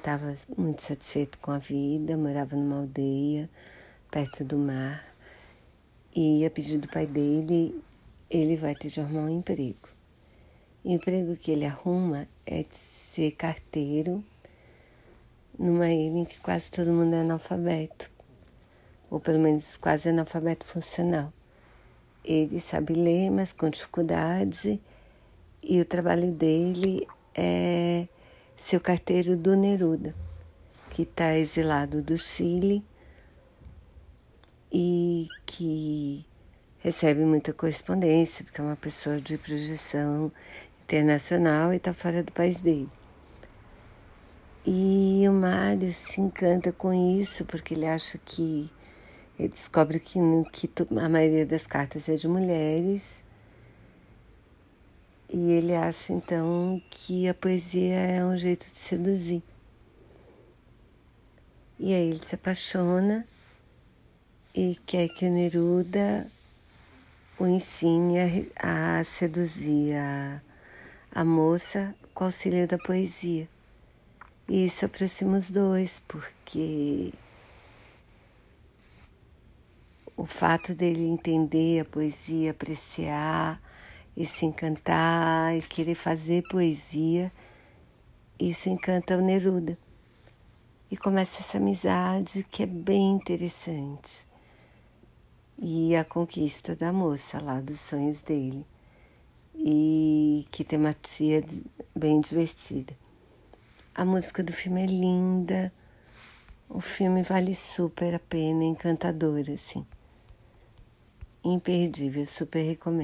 estava muito satisfeito com a vida, morava numa aldeia perto do mar e a pedido do pai dele, ele vai ter de arrumar um emprego. O emprego que ele arruma é de ser carteiro numa ilha em que quase todo mundo é analfabeto, ou pelo menos quase analfabeto funcional. Ele sabe ler, mas com dificuldade, e o trabalho dele é ser o carteiro do Neruda, que está exilado do Chile e que recebe muita correspondência, porque é uma pessoa de projeção internacional e está fora do país dele. E o Mário se encanta com isso, porque ele acha que. Ele descobre que, que a maioria das cartas é de mulheres. E ele acha então que a poesia é um jeito de seduzir. E aí ele se apaixona e quer que o Neruda o ensine a, a seduzir a, a moça com auxílio da poesia. E isso aproxima os dois, porque o fato dele entender a poesia, apreciar e se encantar e querer fazer poesia, isso encanta o Neruda. E começa essa amizade que é bem interessante e a conquista da moça lá dos sonhos dele e que tem uma tia bem divertida. A música do filme é linda, o filme vale super a pena, encantador assim. Imperdível, super recomendo.